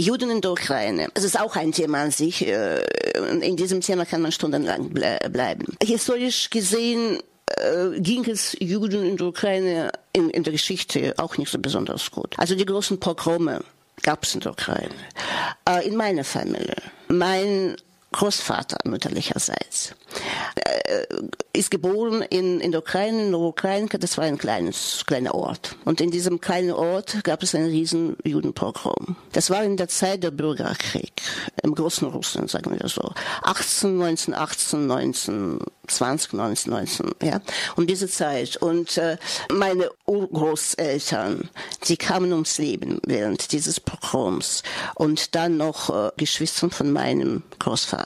Juden in der Ukraine. Es ist auch ein Thema an sich. Äh, in diesem Thema kann man stundenlang bleiben. Historisch gesehen äh, ging es Juden in der Ukraine in, in der Geschichte auch nicht so besonders gut. Also die großen Pogrome gab es in der Ukraine. Äh, in meiner Familie. Mein Großvater mütterlicherseits. Äh, ist geboren in, in der Ukraine, in der Ukraine, das war ein kleines, kleiner Ort. Und in diesem kleinen Ort gab es einen riesen Judenpogrom. Das war in der Zeit der Bürgerkrieg, im großen Russland, sagen wir so. 18, 19, 18, 19, 20, 19, 19, ja, um diese Zeit. Und äh, meine Urgroßeltern, die kamen ums Leben während dieses Pogroms. Und dann noch äh, Geschwister von meinem Großvater.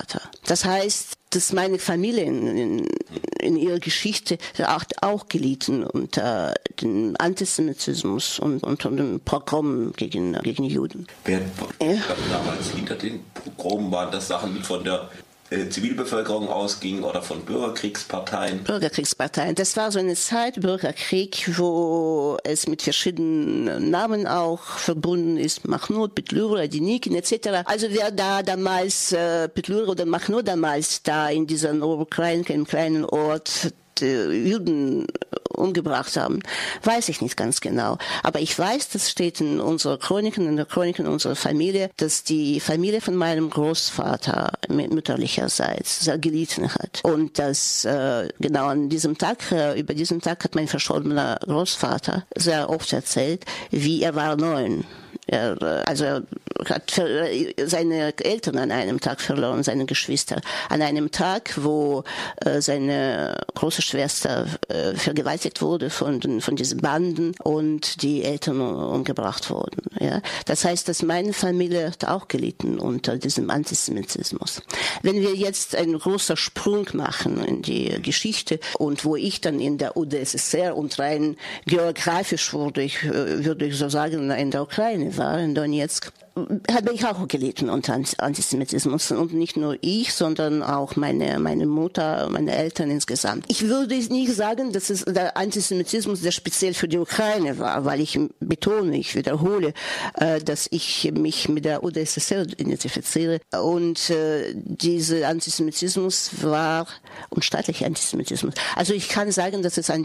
Das heißt, dass meine Familie in, in, ihrer Geschichte auch, auch gelitten unter dem Antisemitismus und unter dem Pogrom gegen, gegen Juden. Wer ja. damals hinter den Pogrom waren das Sachen von der Zivilbevölkerung ausging oder von Bürgerkriegsparteien? Bürgerkriegsparteien. Das war so eine Zeit, Bürgerkrieg, wo es mit verschiedenen Namen auch verbunden ist. Machnut, Petlura, Dinikin etc. Also wer da damals, äh, oder Machnut damals da in dieser Ukraine, im kleinen Ort, Juden umgebracht haben, weiß ich nicht ganz genau. Aber ich weiß, das steht in unserer Chroniken, in der Chroniken unserer Familie, dass die Familie von meinem Großvater mütterlicherseits sehr gelitten hat. Und dass äh, genau an diesem Tag, äh, über diesen Tag hat mein verstorbener Großvater sehr oft erzählt, wie er war neun er, also er hat seine Eltern an einem Tag verloren, seine Geschwister. An einem Tag, wo äh, seine große Schwester äh, vergewaltigt wurde von, von diesen Banden und die Eltern umgebracht wurden. Ja? Das heißt, dass meine Familie hat auch gelitten unter diesem Antisemitismus. Wenn wir jetzt einen großen Sprung machen in die Geschichte und wo ich dann in der UdSSR und rein geografisch wurde ich, äh, würde ich so sagen, in der Ukraine war, in Donetsk, habe ich auch gelitten unter Antisemitismus und nicht nur ich, sondern auch meine meine Mutter, meine Eltern insgesamt. Ich würde nicht sagen, dass es der Antisemitismus der speziell für die Ukraine war, weil ich betone, ich wiederhole, äh, dass ich mich mit der UdSSR identifiziere und äh, dieser Antisemitismus war und staatlicher Antisemitismus. Also ich kann sagen, dass es ein,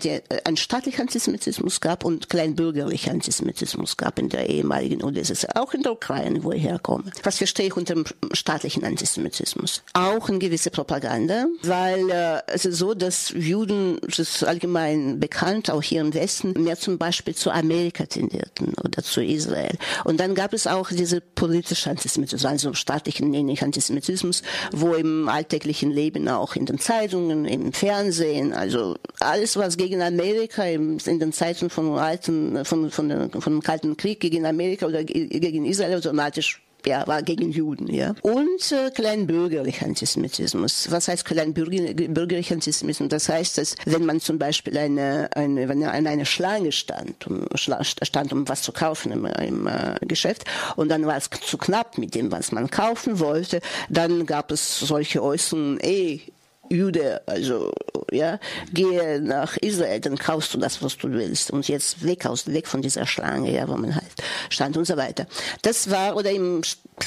staatlicher Antisemitismus gab und kleinbürgerlicher Antisemitismus gab in der ehemaligen UdSSR, auch in der Ukraine. Ukraine, wo ich herkomme. Was verstehe ich unter dem staatlichen Antisemitismus? Auch eine gewisse Propaganda, weil äh, es ist so, dass Juden, das ist allgemein bekannt, auch hier im Westen, mehr zum Beispiel zu Amerika tendierten oder zu Israel. Und dann gab es auch diese politische Antisemitismus, also staatlichen, ich Antisemitismus, wo im alltäglichen Leben auch in den Zeitungen, im Fernsehen, also alles, was gegen Amerika in den Zeiten von alten, von, von, von, von dem Kalten Krieg gegen Amerika oder gegen Israel oder automatisch ja, war gegen Juden, ja. Und äh, kleinbürgerlicher Antisemitismus. Was heißt kleinbürgerlicher Antisemitismus? Das heißt, dass wenn man zum Beispiel eine, eine wenn an einer Schlange stand, um, stand, um was zu kaufen im, im äh, Geschäft, und dann war es zu knapp mit dem, was man kaufen wollte, dann gab es solche Äußerungen, ey, Jude, also ja, gehe nach Israel, dann kaufst du das, was du willst. Und jetzt weg aus, weg von dieser Schlange, ja, wo man halt stand und so weiter. Das war, oder im,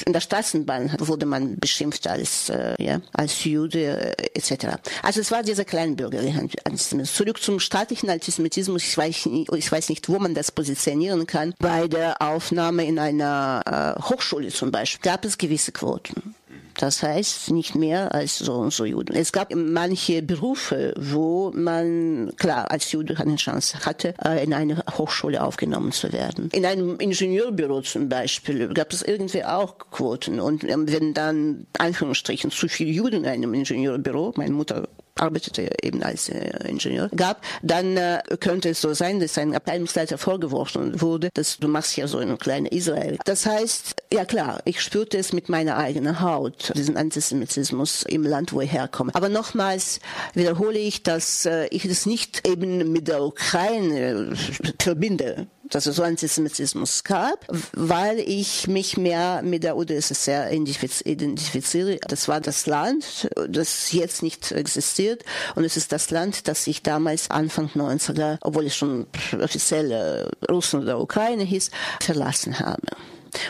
in der Straßenbahn wurde man beschimpft als, äh, ja, als Jude, äh, etc. Also es war dieser kleinbürgerliche Antisemitismus. Zurück zum staatlichen Antisemitismus, ich weiß, nicht, ich weiß nicht, wo man das positionieren kann. Bei der Aufnahme in einer äh, Hochschule zum Beispiel gab es gewisse Quoten. Das heißt nicht mehr als so und so Juden. Es gab manche Berufe, wo man klar als Jude keine Chance hatte, äh, in eine Hochschule aufgenommen zu werden. In einem Ingenieurbüro zum Beispiel gab es irgendwie auch Quoten. Und ähm, wenn dann Anführungsstrichen zu viele Juden in einem Ingenieurbüro, meine Mutter arbeitete eben als äh, Ingenieur, gab, dann äh, könnte es so sein, dass ein Abteilungsleiter vorgeworfen wurde, dass du machst ja so ein kleines Israel. Das heißt, ja klar, ich spürte es mit meiner eigenen Haut, diesen Antisemitismus im Land, wo ich herkomme. Aber nochmals wiederhole ich, dass äh, ich das nicht eben mit der Ukraine verbinde dass es so Antisemitismus gab, weil ich mich mehr mit der UdSSR identifiziere. Das war das Land, das jetzt nicht existiert und es ist das Land, das ich damals Anfang 90er, obwohl es schon offiziell Russland oder Ukraine hieß, verlassen habe.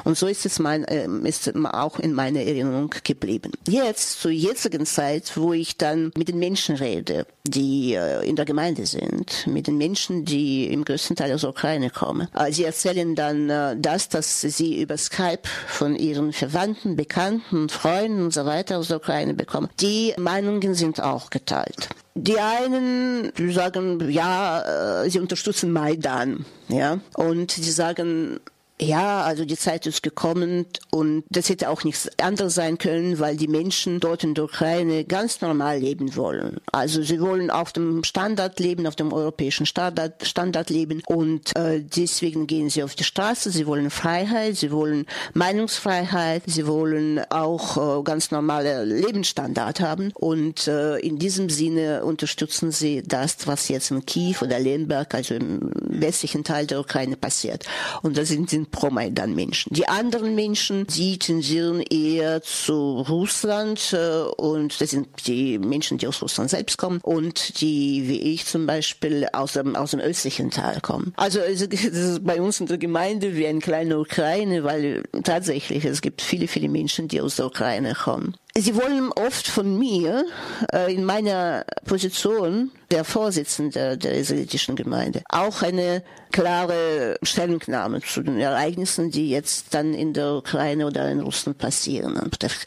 Und so ist es mein, äh, ist auch in meiner Erinnerung geblieben. Jetzt, zur jetzigen Zeit, wo ich dann mit den Menschen rede, die äh, in der Gemeinde sind, mit den Menschen, die im größten Teil aus der Ukraine kommen, äh, sie erzählen dann äh, das, dass sie über Skype von ihren Verwandten, Bekannten, Freunden und so weiter aus der Ukraine bekommen. Die Meinungen sind auch geteilt. Die einen sagen, ja, sie unterstützen Maidan, ja, und die sagen, ja, also die Zeit ist gekommen und das hätte auch nichts anderes sein können, weil die Menschen dort in der Ukraine ganz normal leben wollen. Also sie wollen auf dem Standard leben, auf dem europäischen Standard, Standard leben und äh, deswegen gehen sie auf die Straße. Sie wollen Freiheit, sie wollen Meinungsfreiheit, sie wollen auch äh, ganz normale Lebensstandard haben und äh, in diesem Sinne unterstützen sie das, was jetzt in Kiew oder Lemberg, also im westlichen Teil der Ukraine passiert. Und das sind sind Pro-Maidan-Menschen. Die anderen Menschen, die tendieren eher zu Russland äh, und das sind die Menschen, die aus Russland selbst kommen und die, wie ich zum Beispiel, aus dem, aus dem östlichen Teil kommen. Also es ist bei uns in der Gemeinde wie eine kleine Ukraine, weil tatsächlich es gibt viele, viele Menschen, die aus der Ukraine kommen. Sie wollen oft von mir äh, in meiner Position der Vorsitzende der israelitischen Gemeinde auch eine klare Stellungnahme zu den Ereignissen, die jetzt dann in der Ukraine oder in Russland passieren,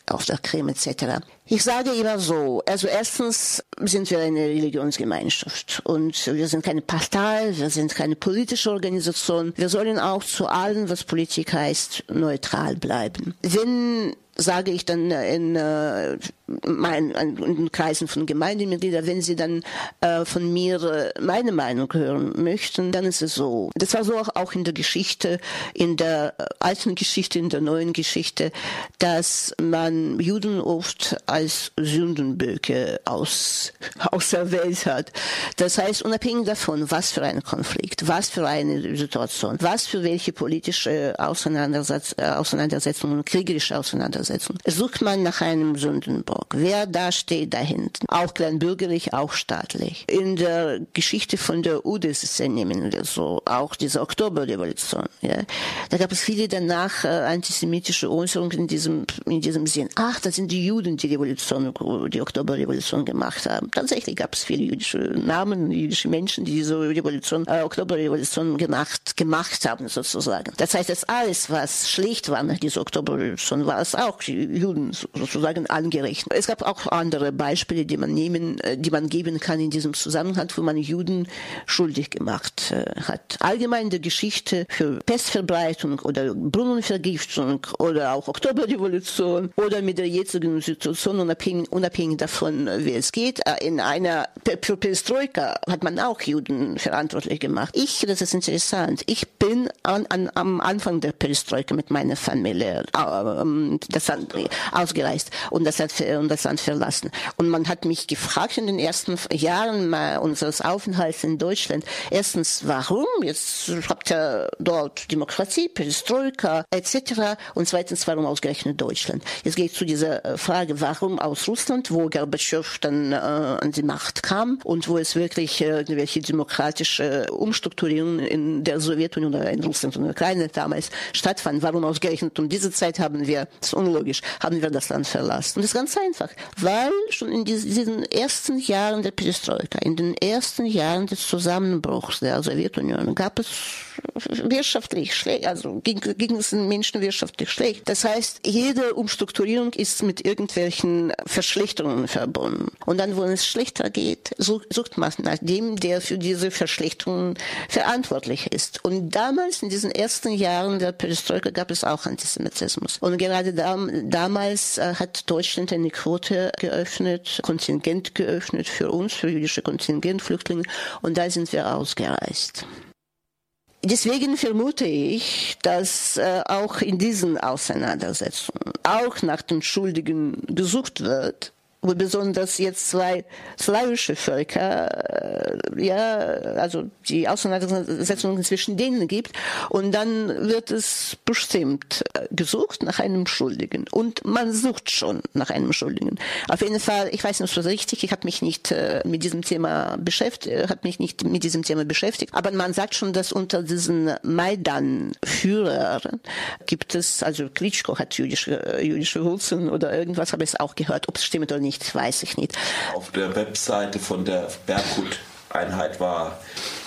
auf der Krim etc. Ich sage immer so, also erstens sind wir eine Religionsgemeinschaft und wir sind keine Partei, wir sind keine politische Organisation. Wir sollen auch zu allem, was Politik heißt, neutral bleiben. Wenn sage ich dann in, äh, mein, in Kreisen von Gemeindemitgliedern, wenn sie dann äh, von mir äh, meine Meinung hören möchten, dann ist es so. Das war so auch, in der Geschichte, in der alten Geschichte, in der neuen Geschichte, dass man Juden oft als Sündenböcke aus, auserwählt hat. Das heißt, unabhängig davon, was für ein Konflikt, was für eine Situation, was für welche politische Auseinandersetz äh, Auseinandersetzungen, kriegerische Auseinandersetzungen, sucht man nach einem Sündenbock. Wer da steht da hinten? Auch kleinbürgerlich, auch staatlich. In der Geschichte von der UdSSR nehmen wir so, auch diese Oktoberrevolution, ja, da gab es viele danach äh, antisemitische Äußerungen in diesem, in diesem Sinn. Ach, das sind die Juden, die Revolution, die Oktoberrevolution gemacht haben. Tatsächlich gab es viele jüdische Namen, jüdische Menschen, die diese Revolution, äh, Oktoberrevolution gemacht, gemacht haben, sozusagen. Das heißt, dass alles, was schlecht war nach dieser Oktoberrevolution, war es auch Juden sozusagen angerechnet. Es gab auch andere Beispiele, die man nehmen, äh, die man geben kann in diesem Zusammenhang, wo man Juden schuldig gemacht äh, hat. Allgemein in der Geschichte für Pestverbreitung oder Brunnenvergiftung oder auch Oktoberrevolution oder mit der jetzigen Situation unabhängig, unabhängig davon, wie es geht. Äh, in einer für Perestroika hat man auch Juden verantwortlich gemacht. Ich, das ist interessant, ich bin an, an, am Anfang der Perestroika mit meiner Familie äh, das Land, ausgereist und das, hat, und das Land verlassen. Und man hat mich gefragt in den ersten Jahren unseres Aufenthalts in Deutschland, erstens, warum? Jetzt habt ihr dort Demokratie, Perestroika etc. Und zweitens, warum ausgerechnet Deutschland? Jetzt geht zu dieser äh, Frage, warum aus Russland, wo Gorbatschow dann äh, an die Macht kam und wo es wirklich äh, irgendwelche demokratische Umstrukturierungen in der Sowjetunion oder in Russland und der Ukraine damals stattfanden. Warum ausgerechnet um diese Zeit haben wir, das ist unlogisch, haben wir das Land verlassen. Und das ist ganz einfach, weil schon in diesen ersten Jahren der Perestroika, in den ersten Jahren des Zusammenbruchs der Sowjetunion gab es wirtschaftlich schlecht, also ging, ging es den Menschen wirtschaftlich schlecht. Das heißt, jede Umstrukturierung ist mit irgendwelchen Verschlechterungen verbunden. Und dann, wo es schlechter geht, sucht man nach dem, der für diese Verschlechterungen verantwortlich ist. Und damals, in diesen ersten Jahren der Perestroika, gab es auch Antisemitismus. Und gerade da, damals äh, hat Deutschland eine Quote geöffnet, Kontingent geöffnet für uns, für jüdische Kontingentflüchtlinge. Und da sind wir ausgereist. Deswegen vermute ich, dass äh, auch in diesen Auseinandersetzungen auch nach den Schuldigen gesucht wird, besonders jetzt zwei slawische Völker, äh, ja, also die Auseinandersetzungen zwischen denen gibt. Und dann wird es bestimmt äh, gesucht nach einem Schuldigen. Und man sucht schon nach einem Schuldigen. Auf jeden Fall, ich weiß nicht, ob das richtig, ich habe mich nicht äh, mit diesem Thema beschäftigt, hat mich nicht mit diesem Thema beschäftigt. Aber man sagt schon, dass unter diesen Maidan-Führern gibt es, also Klitschko hat jüdische, jüdische Wurzeln oder irgendwas, habe ich auch gehört. Ob es stimmt oder nicht, weiß ich nicht. Auf der Webseite von der Berghut Einheit war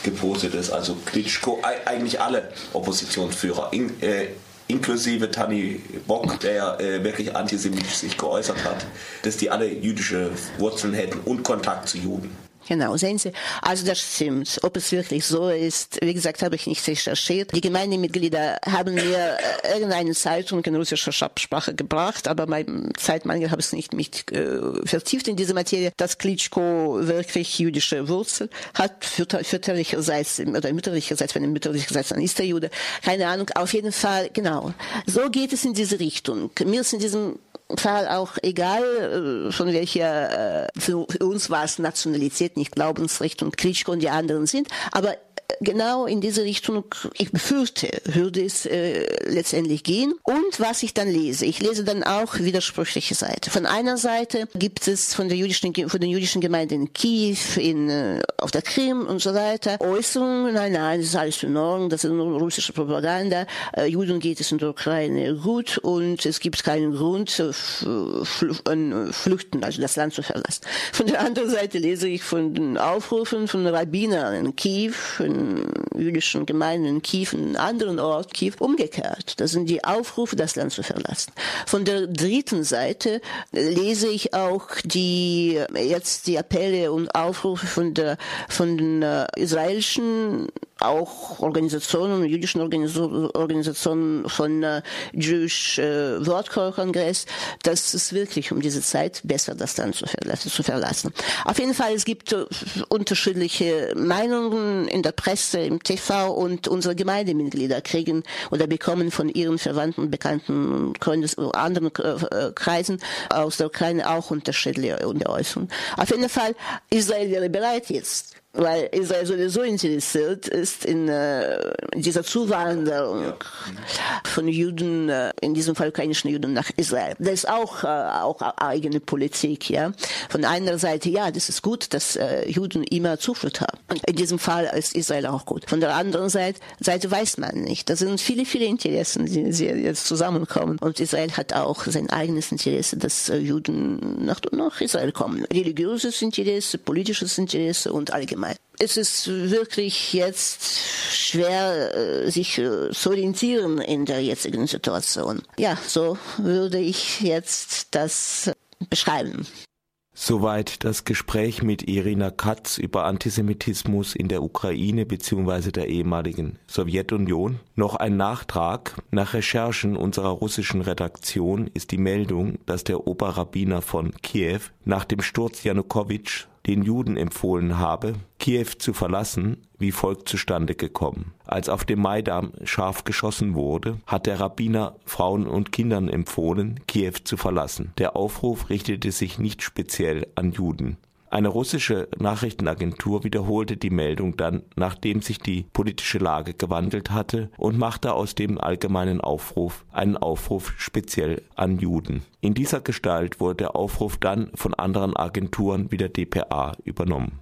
gepostet ist, also Klitschko, eigentlich alle Oppositionsführer, in, äh, inklusive Tani Bock, der äh, wirklich antisemitisch sich geäußert hat, dass die alle jüdische Wurzeln hätten und Kontakt zu Juden. Genau, sehen Sie. Also das stimmt. Ob es wirklich so ist, wie gesagt, habe ich nicht recherchiert. Die Gemeindemitglieder haben mir äh, irgendeine Zeitung in russischer Sprache gebracht, aber mein Zeitmangel habe ich nicht mich äh, vertieft in diese Materie, dass Klitschko wirklich jüdische Wurzel hat, väterlicherseits oder mütterlicherseits, wenn er mütterlicherseits dann ist der Jude. Keine Ahnung. Auf jeden Fall, genau. So geht es in diese Richtung. Mir ist in diesem Fall auch egal, äh, von welcher, äh, für uns war es Nationalität, nicht Glaubensrichtung, Klitschko und die anderen sind, aber genau in diese Richtung, ich befürchte, würde es äh, letztendlich gehen. Und was ich dann lese, ich lese dann auch widersprüchliche Seite. Von einer Seite gibt es von der jüdischen, von den jüdischen Gemeinden in Kiew, in, äh, auf der Krim und so weiter Äußerungen, nein, nein, das ist alles in Ordnung, das ist nur russische Propaganda, äh, Juden geht es in der Ukraine gut und es gibt keinen Grund, äh, flüchten, also das Land zu verlassen. Von der anderen Seite lese ich von den Aufrufen von Rabbinern in Kiew, in jüdischen Gemeinden in Kiew, in anderen Ort Kiew, umgekehrt. Das sind die Aufrufe, das Land zu verlassen. Von der dritten Seite lese ich auch die, jetzt die Appelle und Aufrufe von der, von den äh, israelischen auch Organisationen, jüdischen Organisationen von äh, Jewish äh, World Congress, dass es wirklich um diese Zeit besser das Land zu verlassen, zu verlassen. Auf jeden Fall, es gibt äh, unterschiedliche Meinungen in der Presse, im TV und unsere Gemeindemitglieder kriegen oder bekommen von ihren Verwandten, Bekannten, Freundes, anderen äh, Kreisen aus der Ukraine auch unterschiedliche Äußerungen. Auf jeden Fall, Israel wäre bereit jetzt weil Israel sowieso interessiert ist in äh, dieser Zuwanderung von Juden, äh, in diesem Fall ukrainischen Juden nach Israel. Das ist auch, äh, auch eigene Politik, ja. Von einer Seite, ja, das ist gut, dass äh, Juden immer Zuflucht haben. Und in diesem Fall ist Israel auch gut. Von der anderen Seite, Seite weiß man nicht. Da sind viele, viele Interessen, die, die jetzt zusammenkommen. Und Israel hat auch sein eigenes Interesse, dass äh, Juden nach, nach Israel kommen. Religiöses Interesse, politisches Interesse und allgemein. Es ist wirklich jetzt schwer, äh, sich äh, zu orientieren in der jetzigen Situation. Ja, so würde ich jetzt das beschreiben. Soweit das Gespräch mit Irina Katz über Antisemitismus in der Ukraine bzw. der ehemaligen Sowjetunion. Noch ein Nachtrag. Nach Recherchen unserer russischen Redaktion ist die Meldung, dass der Oberrabbiner von Kiew nach dem Sturz Janukowitsch den Juden empfohlen habe, Kiew zu verlassen, wie folgt zustande gekommen. Als auf dem Maidan scharf geschossen wurde, hat der Rabbiner Frauen und Kindern empfohlen, Kiew zu verlassen. Der Aufruf richtete sich nicht speziell an Juden. Eine russische Nachrichtenagentur wiederholte die Meldung dann, nachdem sich die politische Lage gewandelt hatte, und machte aus dem allgemeinen Aufruf einen Aufruf speziell an Juden. In dieser Gestalt wurde der Aufruf dann von anderen Agenturen wie der dpa übernommen